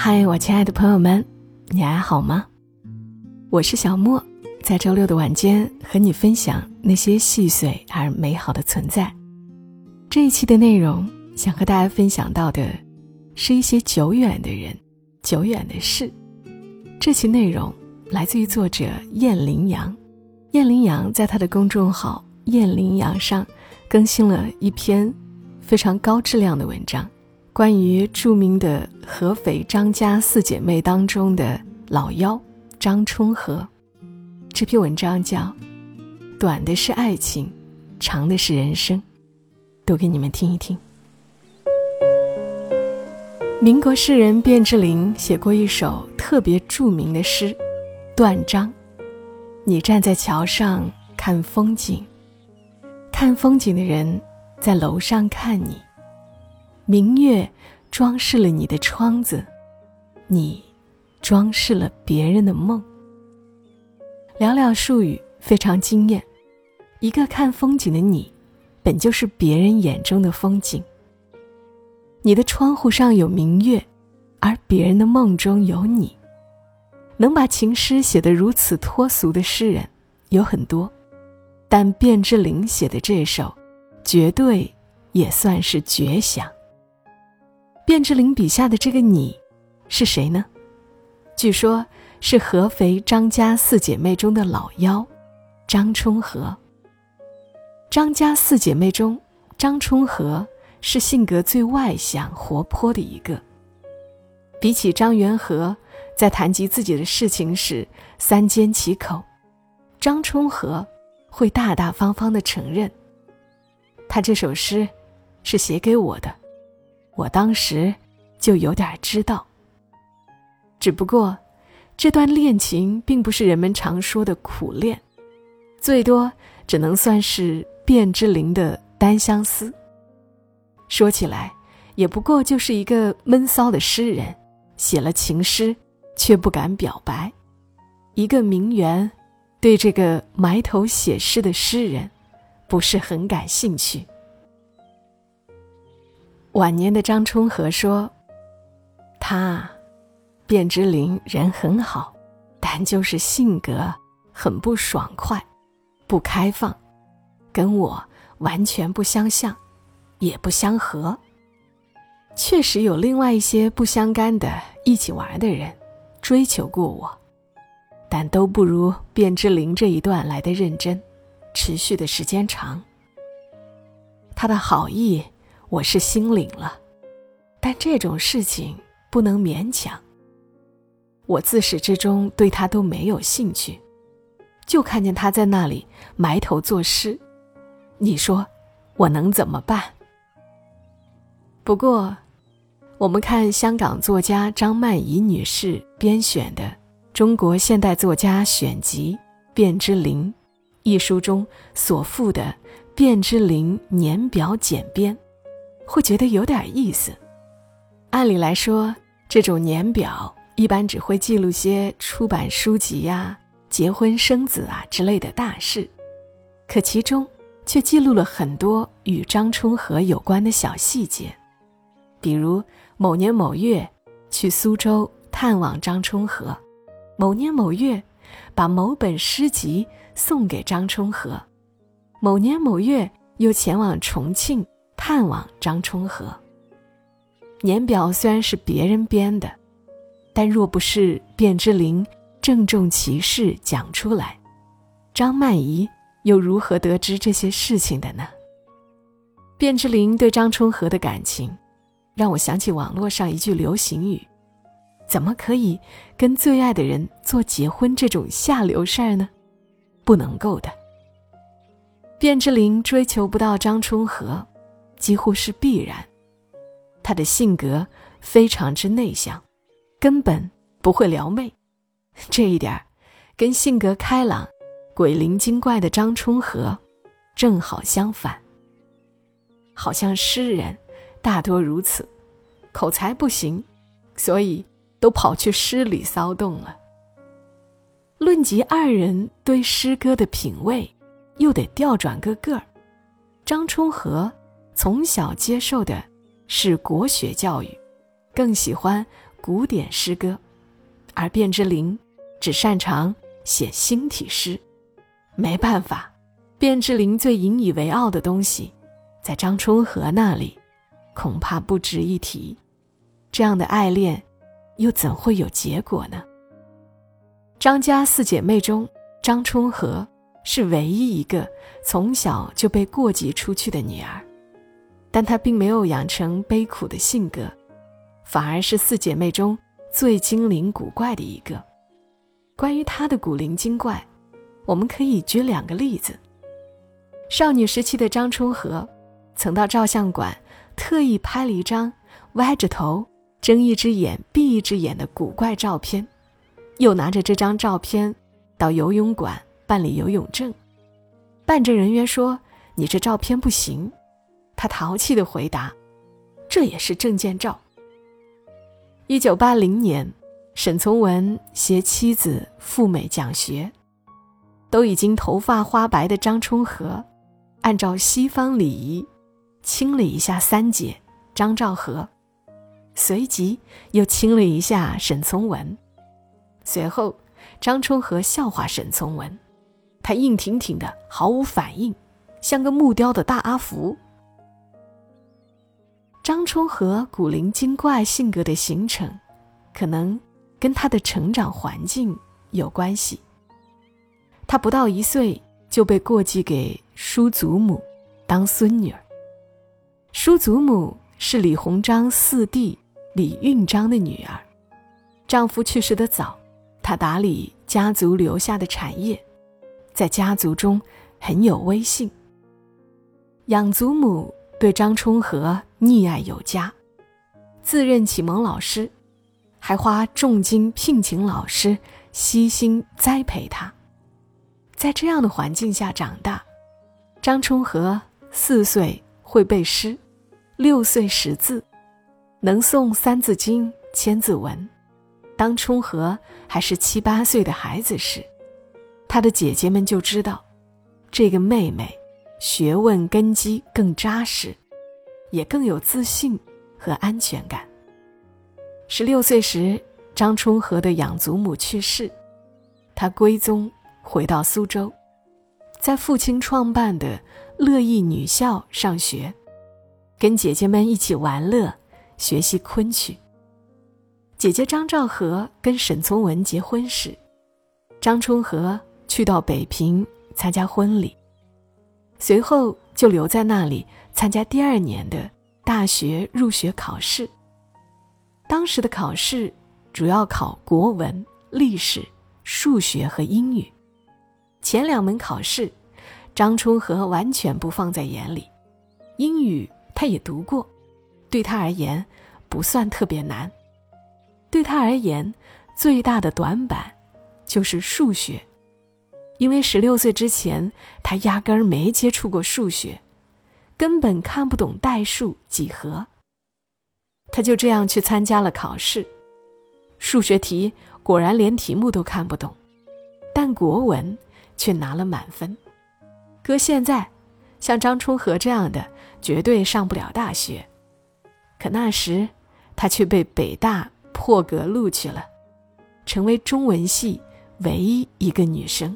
嗨，我亲爱的朋友们，你还好吗？我是小莫，在周六的晚间和你分享那些细碎而美好的存在。这一期的内容，想和大家分享到的，是一些久远的人、久远的事。这期内容来自于作者燕羚羊。燕羚羊在他的公众号“燕羚羊”上更新了一篇非常高质量的文章。关于著名的合肥张家四姐妹当中的老幺张春和，这篇文章叫《短的是爱情，长的是人生》，读给你们听一听。民国诗人卞之琳写过一首特别著名的诗《断章》，你站在桥上看风景，看风景的人在楼上看你。明月装饰了你的窗子，你装饰了别人的梦。寥寥数语，非常惊艳。一个看风景的你，本就是别人眼中的风景。你的窗户上有明月，而别人的梦中有你。能把情诗写得如此脱俗的诗人有很多，但卞之琳写的这首，绝对也算是绝响。卞之琳笔下的这个你，是谁呢？据说，是合肥张家四姐妹中的老幺，张充和。张家四姐妹中，张充和是性格最外向、活泼的一个。比起张元和，在谈及自己的事情时三缄其口，张充和会大大方方的承认。他这首诗，是写给我的。我当时就有点知道，只不过这段恋情并不是人们常说的苦恋，最多只能算是卞之琳的单相思。说起来，也不过就是一个闷骚的诗人，写了情诗却不敢表白，一个名媛对这个埋头写诗的诗人不是很感兴趣。晚年的张充和说：“他，卞之琳人很好，但就是性格很不爽快，不开放，跟我完全不相像，也不相合。确实有另外一些不相干的一起玩的人，追求过我，但都不如卞之琳这一段来的认真，持续的时间长。他的好意。”我是心领了，但这种事情不能勉强。我自始至终对他都没有兴趣，就看见他在那里埋头作诗，你说我能怎么办？不过，我们看香港作家张曼怡女士编选的《中国现代作家选集》卞之琳一书中所附的卞之琳年表简编。会觉得有点意思。按理来说，这种年表一般只会记录些出版书籍呀、结婚生子啊之类的大事，可其中却记录了很多与张充和有关的小细节，比如某年某月去苏州探望张充和，某年某月把某本诗集送给张充和，某年某月又前往重庆。探望张充和。年表虽然是别人编的，但若不是卞之琳郑重其事讲出来，张曼怡又如何得知这些事情的呢？卞之琳对张充和的感情，让我想起网络上一句流行语：“怎么可以跟最爱的人做结婚这种下流事儿呢？不能够的。”卞之琳追求不到张充和。几乎是必然，他的性格非常之内向，根本不会撩妹。这一点跟性格开朗、鬼灵精怪的张充和正好相反。好像诗人大多如此，口才不行，所以都跑去诗里骚动了。论及二人对诗歌的品味，又得调转个个儿。张充和。从小接受的是国学教育，更喜欢古典诗歌，而卞之琳只擅长写新体诗。没办法，卞之琳最引以为傲的东西，在张充和那里，恐怕不值一提。这样的爱恋，又怎会有结果呢？张家四姐妹中，张充和是唯一一个从小就被过继出去的女儿，但她并没有养成悲苦的性格，反而是四姐妹中最精灵古怪的一个。关于她的古灵精怪，我们可以举两个例子。少女时期的张充和，曾到照相馆特意拍了一张歪着头、睁一只眼闭一只眼的古怪照片。又拿着这张照片到游泳馆办理游泳证，办证人员说：“你这照片不行。”他淘气的回答：“这也是证件照。”一九八零年，沈从文携妻子赴美讲学，都已经头发花白的张充和，按照西方礼仪亲了一下三姐张兆和，随即又亲了一下沈从文。随后，张充和笑话沈从文，他硬挺挺的，毫无反应，像个木雕的大阿福。张充和古灵精怪性格的形成，可能跟他的成长环境有关系。他不到一岁就被过继给叔祖母当孙女儿。叔祖母是李鸿章四弟李运章的女儿，丈夫去世的早。她打理家族留下的产业，在家族中很有威信。养祖母对张充和溺爱有加，自认启蒙老师，还花重金聘请老师，悉心栽培他。在这样的环境下长大，张充和四岁会背诗，六岁识字，能诵《三字经》《千字文》。当充和还是七八岁的孩子时，他的姐姐们就知道，这个妹妹学问根基更扎实，也更有自信和安全感。十六岁时，张充和的养祖母去世，他归宗回到苏州，在父亲创办的乐意女校上学，跟姐姐们一起玩乐，学习昆曲。姐姐张兆和跟沈从文结婚时，张充和去到北平参加婚礼，随后就留在那里参加第二年的大学入学考试。当时的考试主要考国文、历史、数学和英语，前两门考试，张充和完全不放在眼里。英语他也读过，对他而言不算特别难。对他而言，最大的短板就是数学，因为十六岁之前他压根儿没接触过数学，根本看不懂代数、几何。他就这样去参加了考试，数学题果然连题目都看不懂，但国文却拿了满分。搁现在，像张充和这样的绝对上不了大学，可那时他却被北大。破格录取了，成为中文系唯一一个女生。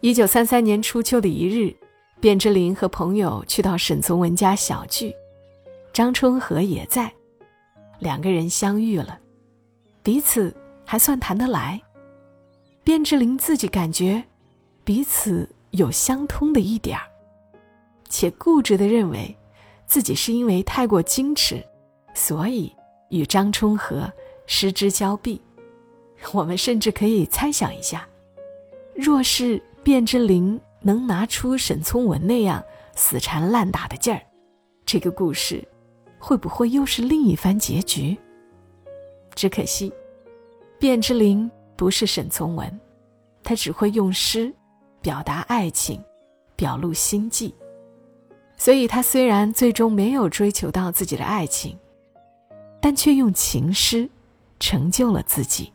一九三三年初秋的一日，卞之琳和朋友去到沈从文家小聚，张春和也在，两个人相遇了，彼此还算谈得来。卞之琳自己感觉彼此有相通的一点儿，且固执的认为自己是因为太过矜持，所以。与张春和失之交臂，我们甚至可以猜想一下：若是卞之琳能拿出沈从文那样死缠烂打的劲儿，这个故事会不会又是另一番结局？只可惜，卞之琳不是沈从文，他只会用诗表达爱情，表露心迹，所以他虽然最终没有追求到自己的爱情。但却用情诗成就了自己。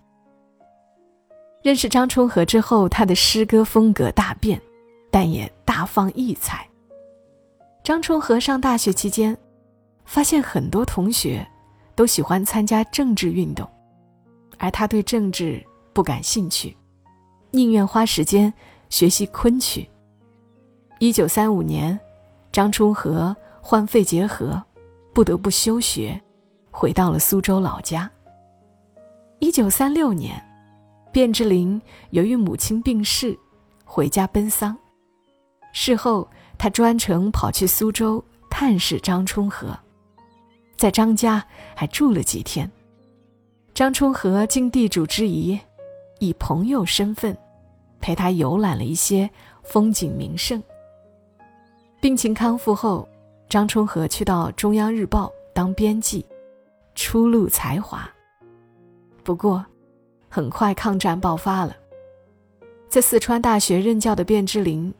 认识张充和之后，他的诗歌风格大变，但也大放异彩。张充和上大学期间，发现很多同学都喜欢参加政治运动，而他对政治不感兴趣，宁愿花时间学习昆曲。一九三五年，张充和患肺结核，不得不休学，回到了苏州老家。一九三六年，卞之琳由于母亲病逝，回家奔丧。事后，他专程跑去苏州探视张充和，在张家还住了几天。张充和尽地主之谊，以朋友身份陪他游览了一些风景名胜。病情康复后，张充和去到中央日报当编辑，初露才华。不过，很快抗战爆发了。在四川大学任教的卞之琳，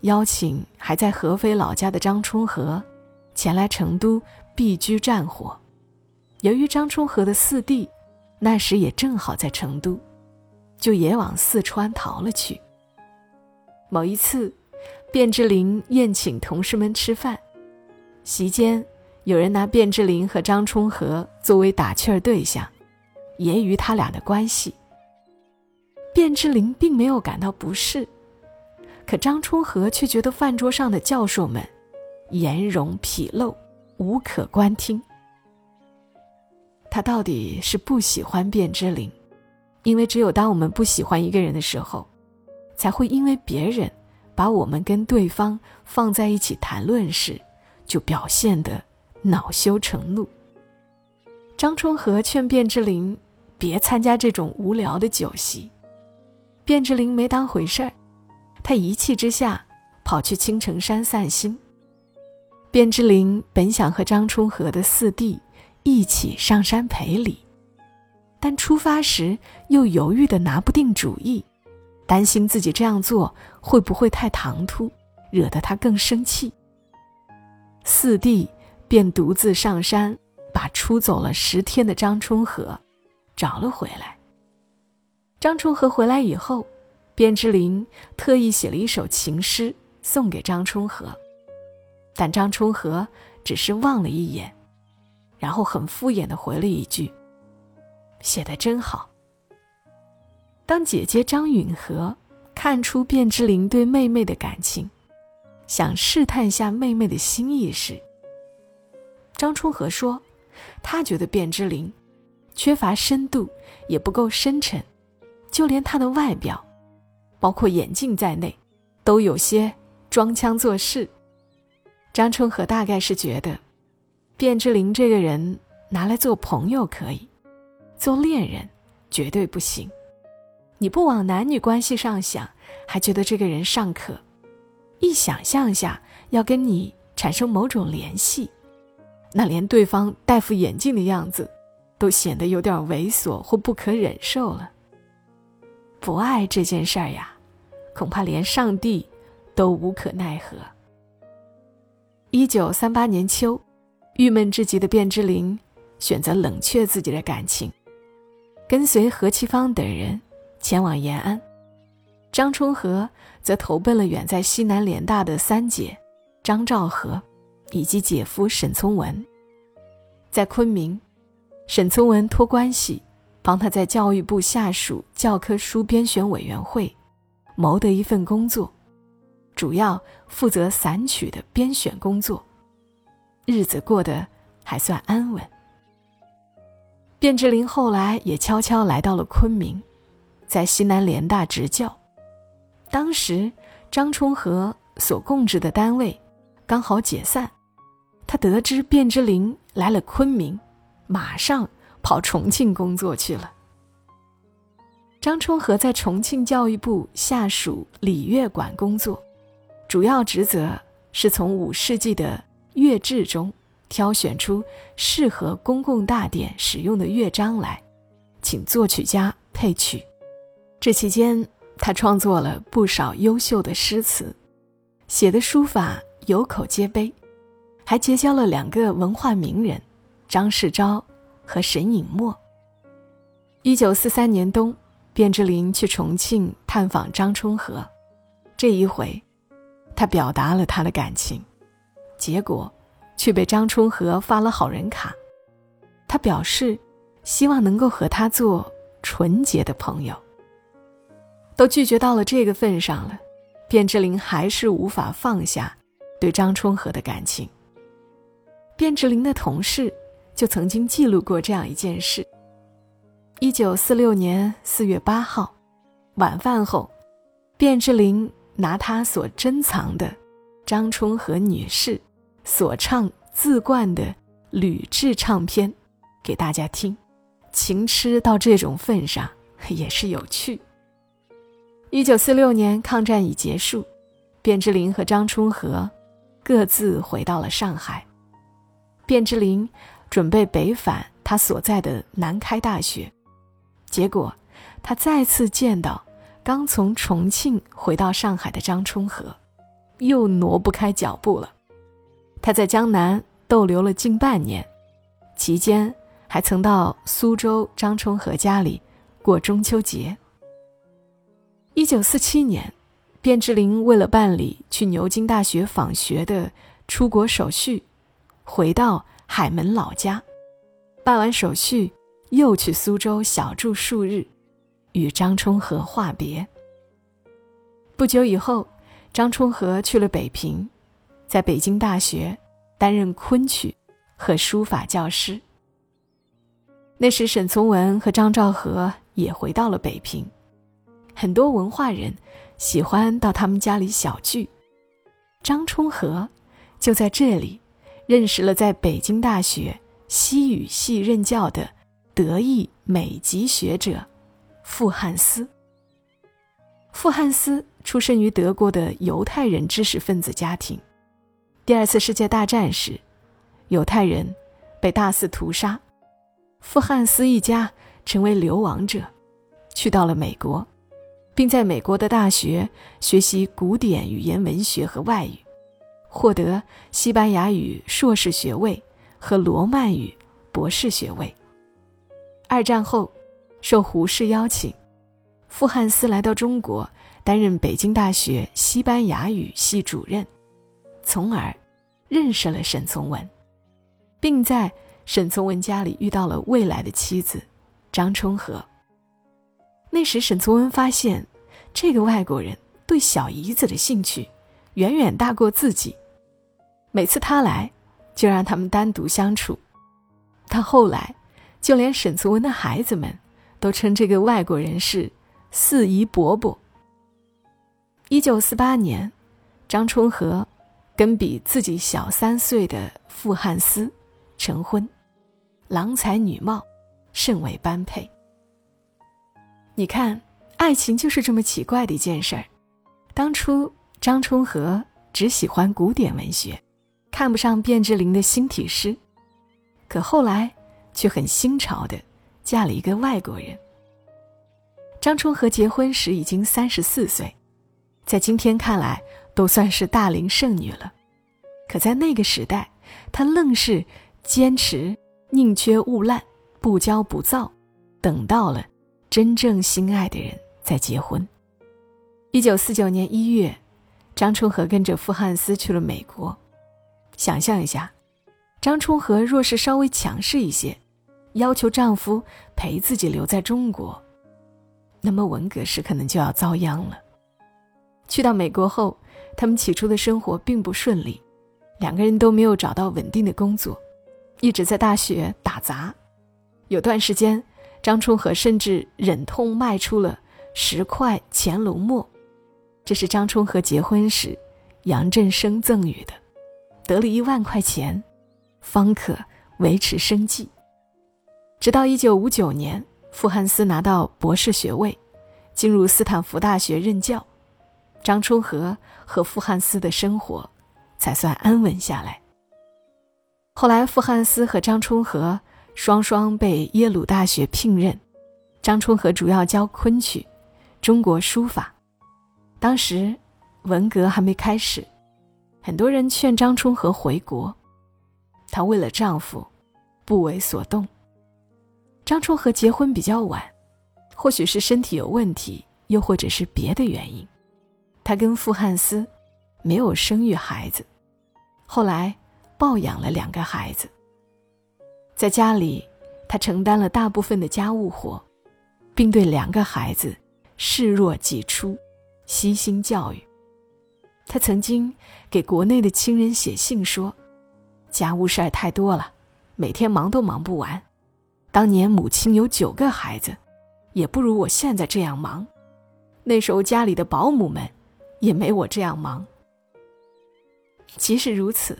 邀请还在合肥老家的张充和，前来成都避居战火。由于张充和的四弟，那时也正好在成都，就也往四川逃了去。某一次，卞之琳宴请同事们吃饭，席间有人拿卞之琳和张充和作为打趣儿对象。揶揄他俩的关系，卞之琳并没有感到不适，可张充和却觉得饭桌上的教授们颜容纰漏，无可观听。他到底是不喜欢卞之琳，因为只有当我们不喜欢一个人的时候，才会因为别人把我们跟对方放在一起谈论时，就表现得恼羞成怒。张充和劝卞之琳。别参加这种无聊的酒席。卞之琳没当回事儿，他一气之下跑去青城山散心。卞之琳本想和张充和的四弟一起上山赔礼，但出发时又犹豫的拿不定主意，担心自己这样做会不会太唐突，惹得他更生气。四弟便独自上山，把出走了十天的张充和。找了回来。张春和回来以后，卞之琳特意写了一首情诗送给张春和，但张春和只是望了一眼，然后很敷衍的回了一句：“写的真好。”当姐姐张允和看出卞之琳对妹妹的感情，想试探下妹妹的心意时，张春和说：“他觉得卞之琳。”缺乏深度，也不够深沉，就连他的外表，包括眼镜在内，都有些装腔作势。张春和大概是觉得，卞之琳这个人拿来做朋友可以，做恋人绝对不行。你不往男女关系上想，还觉得这个人尚可；一想象下要跟你产生某种联系，那连对方戴副眼镜的样子。都显得有点猥琐或不可忍受了。不爱这件事儿呀，恐怕连上帝都无可奈何。一九三八年秋，郁闷至极的卞之琳选择冷却自己的感情，跟随何其芳等人前往延安。张充和则投奔了远在西南联大的三姐张兆和，以及姐夫沈从文，在昆明。沈从文托关系，帮他在教育部下属教科书编选委员会谋得一份工作，主要负责散曲的编选工作，日子过得还算安稳。卞之琳后来也悄悄来到了昆明，在西南联大执教。当时张充和所供职的单位刚好解散，他得知卞之琳来了昆明。马上跑重庆工作去了。张充和在重庆教育部下属礼乐馆工作，主要职责是从五世纪的乐制中挑选出适合公共大典使用的乐章来，请作曲家配曲。这期间，他创作了不少优秀的诗词，写的书法有口皆碑，还结交了两个文化名人。张世钊和沈尹默。一九四三年冬，卞之琳去重庆探访张充和，这一回，他表达了他的感情，结果却被张充和发了好人卡。他表示希望能够和他做纯洁的朋友。都拒绝到了这个份上了，卞之琳还是无法放下对张充和的感情。卞之琳的同事就曾经记录过这样一件事：一九四六年四月八号晚饭后，卞之琳拿他所珍藏的张充和女士所唱自灌的吕雉唱片给大家听，情痴到这种份上也是有趣。一九四六年抗战已结束，卞之琳和张充和各自回到了上海。卞之琳准备北返他所在的南开大学，结果他再次见到刚从重庆回到上海的张充和，又挪不开脚步了。他在江南逗留了近半年，期间还曾到苏州张充和家里过中秋节。一九四七年，卞之琳为了办理去牛津大学访学的出国手续。回到海门老家，办完手续，又去苏州小住数日，与张充和话别。不久以后，张充和去了北平，在北京大学担任昆曲和书法教师。那时，沈从文和张兆和也回到了北平，很多文化人喜欢到他们家里小聚，张充和就在这里。认识了在北京大学西语系任教的德意美籍学者傅汉思。傅汉思出生于德国的犹太人知识分子家庭。第二次世界大战时，犹太人被大肆屠杀，傅汉思一家成为流亡者，去到了美国，并在美国的大学学习古典语言文学和外语。获得西班牙语硕士学位和罗曼语博士学位。二战后，受胡适邀请，傅汉思来到中国，担任北京大学西班牙语系主任，从而认识了沈从文，并在沈从文家里遇到了未来的妻子张充和。那时，沈从文发现，这个外国人对小姨子的兴趣远远大过自己。每次他来，就让他们单独相处。他后来，就连沈从文的孩子们，都称这个外国人是“四姨伯伯”。一九四八年，张充和跟比自己小三岁的傅汉思成婚，郎才女貌，甚为般配。你看，爱情就是这么奇怪的一件事儿。当初张充和只喜欢古典文学。看不上卞之琳的新体诗，可后来却很新潮的嫁了一个外国人。张充和结婚时已经三十四岁，在今天看来都算是大龄剩女了，可在那个时代，她愣是坚持宁缺毋滥，不骄不躁，等到了真正心爱的人再结婚。一九四九年一月，张充和跟着傅汉思去了美国。想象一下，张充和若是稍微强势一些，要求丈夫陪自己留在中国，那么文革时可能就要遭殃了。去到美国后，他们起初的生活并不顺利，两个人都没有找到稳定的工作，一直在大学打杂。有段时间，张充和甚至忍痛卖出了十块乾隆墨，这是张充和结婚时杨振声赠予的。得了一万块钱，方可维持生计。直到一九五九年，傅汉思拿到博士学位，进入斯坦福大学任教，张充和和傅汉思的生活才算安稳下来。后来，傅汉思和张充和双双被耶鲁大学聘任，张充和主要教昆曲、中国书法。当时，文革还没开始。很多人劝张充和回国，她为了丈夫，不为所动。张充和结婚比较晚，或许是身体有问题，又或者是别的原因，她跟傅汉思没有生育孩子，后来抱养了两个孩子，在家里他承担了大部分的家务活，并对两个孩子视若己出，悉心教育。他曾经给国内的亲人写信说：“家务事儿太多了，每天忙都忙不完。当年母亲有九个孩子，也不如我现在这样忙。那时候家里的保姆们也没我这样忙。”即使如此，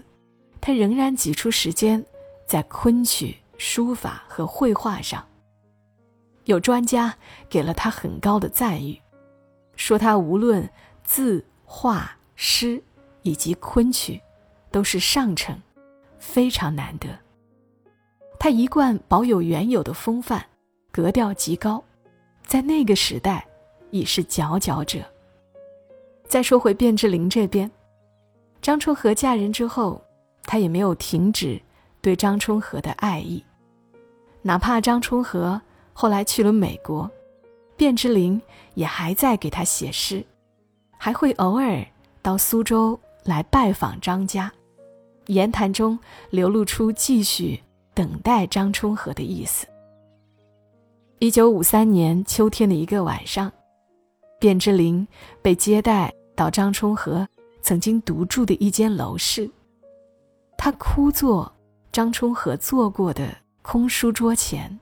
他仍然挤出时间在昆曲、书法和绘画上。有专家给了他很高的赞誉，说他无论字画。诗以及昆曲，都是上乘，非常难得。他一贯保有原有的风范，格调极高，在那个时代已是佼佼者。再说回卞之琳这边，张春和嫁人之后，他也没有停止对张春和的爱意，哪怕张春和后来去了美国，卞之琳也还在给他写诗，还会偶尔。到苏州来拜访张家，言谈中流露出继续等待张充和的意思。一九五三年秋天的一个晚上，卞之琳被接待到张充和曾经独住的一间楼室，他枯坐张充和坐过的空书桌前，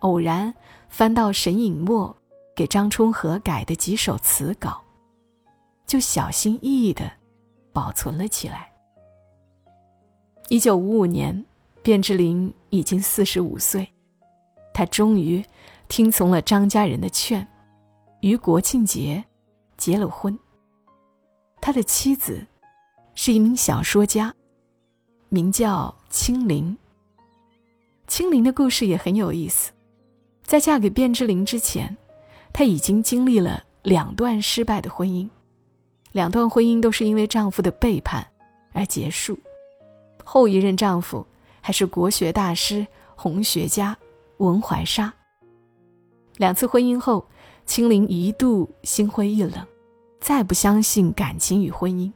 偶然翻到沈尹默给张充和改的几首词稿。就小心翼翼的保存了起来。一九五五年，卞之琳已经四十五岁，他终于听从了张家人的劝，于国庆节结了婚。他的妻子是一名小说家，名叫青林。青林的故事也很有意思，在嫁给卞之琳之前，她已经经历了两段失败的婚姻。两段婚姻都是因为丈夫的背叛而结束，后一任丈夫还是国学大师、红学家文怀沙。两次婚姻后，青林一度心灰意冷，再不相信感情与婚姻。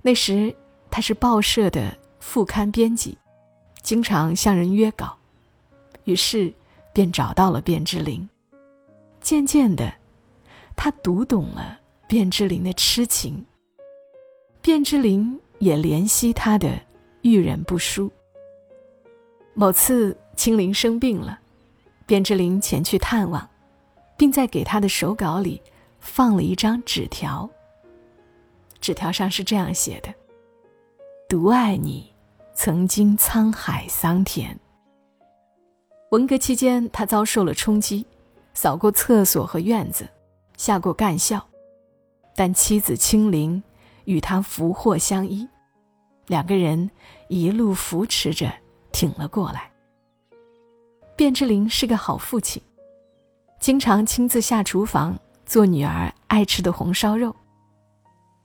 那时他是报社的副刊编辑，经常向人约稿，于是便找到了卞之琳。渐渐的，他读懂了。卞之琳的痴情，卞之琳也怜惜他的遇人不淑。某次青林生病了，卞之琳前去探望，并在给他的手稿里放了一张纸条。纸条上是这样写的：“独爱你，曾经沧海桑田。”文革期间，他遭受了冲击，扫过厕所和院子，下过干校。但妻子清灵与他福祸相依，两个人一路扶持着挺了过来。卞之琳是个好父亲，经常亲自下厨房做女儿爱吃的红烧肉。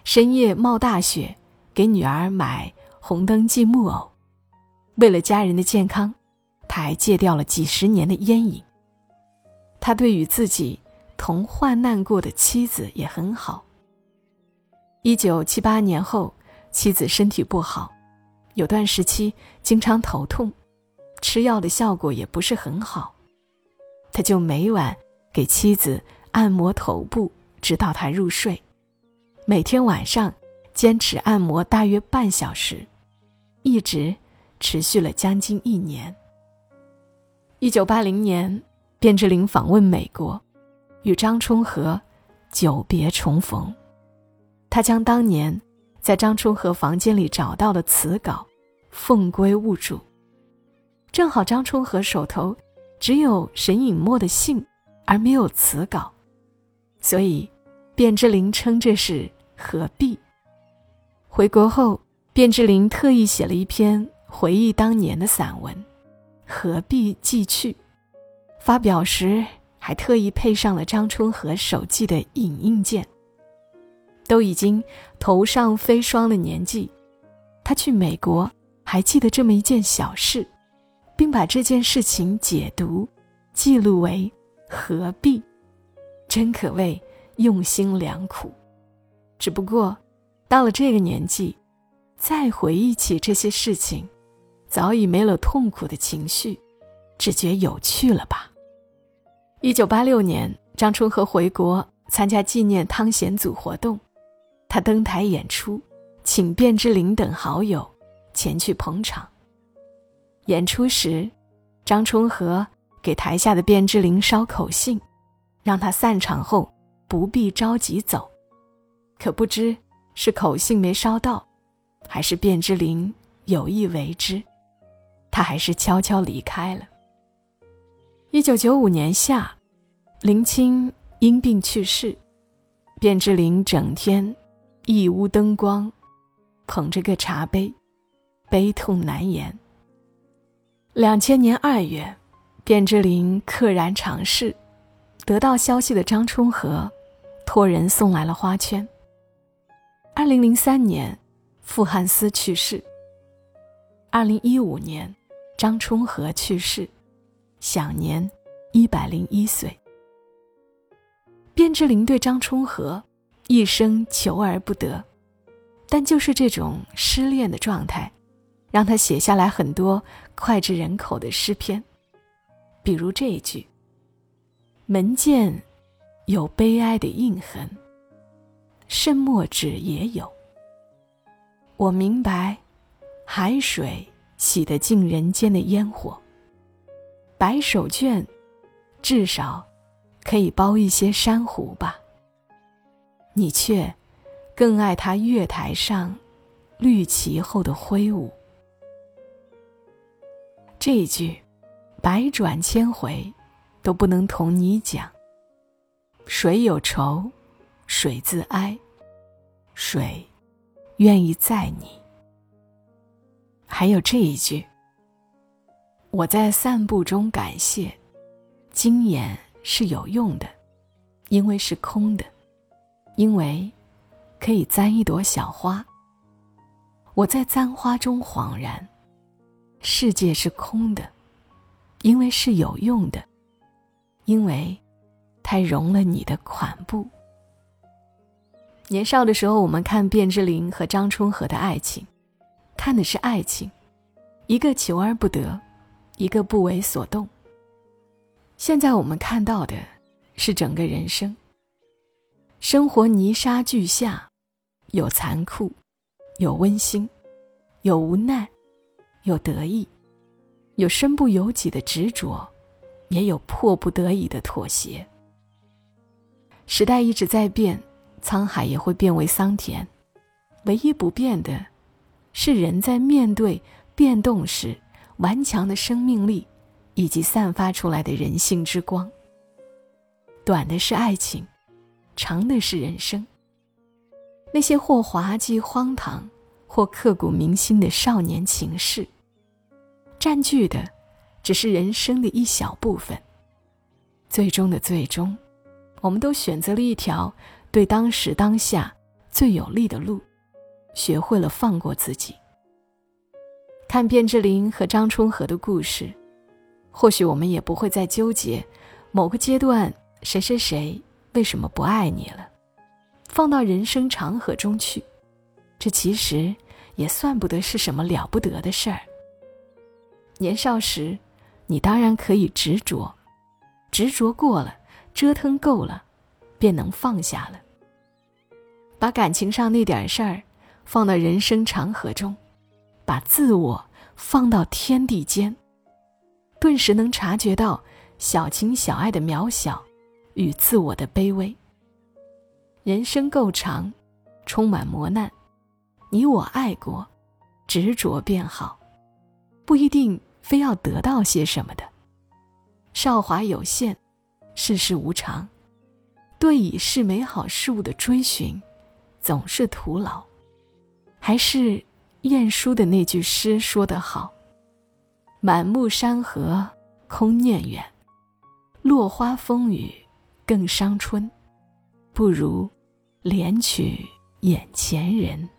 深夜冒大雪，给女儿买红灯记木偶。为了家人的健康，他还戒掉了几十年的烟瘾。他对与自己同患难过的妻子也很好。一九七八年后，妻子身体不好，有段时期经常头痛，吃药的效果也不是很好，他就每晚给妻子按摩头部，直到她入睡，每天晚上坚持按摩大约半小时，一直持续了将近一年。一九八零年，卞之琳访问美国，与张充和久别重逢。他将当年在张充和房间里找到的词稿奉归物主。正好张充和手头只有沈尹默的信，而没有词稿，所以卞之琳称这是何必。回国后，卞之琳特意写了一篇回忆当年的散文《何必寄去》，发表时还特意配上了张充和手记的影印件。都已经头上飞霜的年纪，他去美国还记得这么一件小事，并把这件事情解读、记录为何必，真可谓用心良苦。只不过到了这个年纪，再回忆起这些事情，早已没了痛苦的情绪，只觉有趣了吧？一九八六年，张春和回国参加纪念汤显祖活动，他登台演出，请卞之琳等好友前去捧场。演出时，张充和给台下的卞之琳捎口信，让他散场后不必着急走。可不知是口信没捎到，还是卞之琳有意为之，他还是悄悄离开了。一九九五年夏，林清因病去世，卞之琳整天一屋灯光，捧着个茶杯，悲痛难言。两千年二月，卞之琳溘然长逝，得到消息的张充和托人送来了花圈。二零零三年，傅汉思去世。二零一五年，张充和去世，享年一百零一岁。卞之琳对张充和一生求而不得，但就是这种失恋的状态。让他写下来很多脍炙人口的诗篇，比如这一句：“门见有悲哀的印痕，深墨纸也有。我明白，海水洗得净人间的烟火。白手绢，至少可以包一些珊瑚吧。你却更爱他月台上绿旗后的挥舞。”这一句，百转千回，都不能同你讲。水有愁，水自哀。水，愿意载你。还有这一句，我在散步中感谢，经眼是有用的，因为是空的，因为可以簪一朵小花。我在簪花中恍然。世界是空的，因为是有用的，因为它融了你的款步。年少的时候，我们看卞之琳和张充和的爱情，看的是爱情，一个求而不得，一个不为所动。现在我们看到的是整个人生。生活泥沙俱下，有残酷，有温馨，有无奈。有得意，有身不由己的执着，也有迫不得已的妥协。时代一直在变，沧海也会变为桑田，唯一不变的，是人在面对变动时顽强的生命力，以及散发出来的人性之光。短的是爱情，长的是人生。那些或滑稽荒唐，或刻骨铭心的少年情事。占据的，只是人生的一小部分。最终的最终，我们都选择了一条对当时当下最有利的路，学会了放过自己。看卞之琳和张充和的故事，或许我们也不会再纠结某个阶段谁谁谁为什么不爱你了。放到人生长河中去，这其实也算不得是什么了不得的事儿。年少时，你当然可以执着，执着过了，折腾够了，便能放下了。把感情上那点事儿放到人生长河中，把自我放到天地间，顿时能察觉到小情小爱的渺小与自我的卑微。人生够长，充满磨难，你我爱过，执着便好。不一定非要得到些什么的。韶华有限，世事无常，对已是美好事物的追寻，总是徒劳。还是晏殊的那句诗说得好：“满目山河空念远，落花风雨更伤春，不如怜取眼前人。”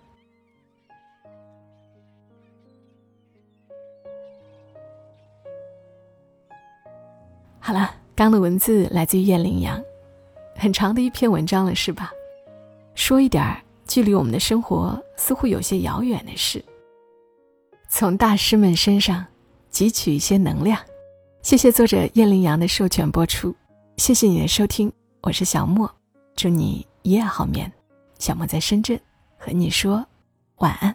好了，刚的文字来自于燕羚羊，很长的一篇文章了，是吧？说一点距离我们的生活似乎有些遥远的事，从大师们身上汲取一些能量，谢谢作者叶羚羊的授权播出，谢谢你的收听，我是小莫，祝你一夜好眠。小莫在深圳，和你说晚安。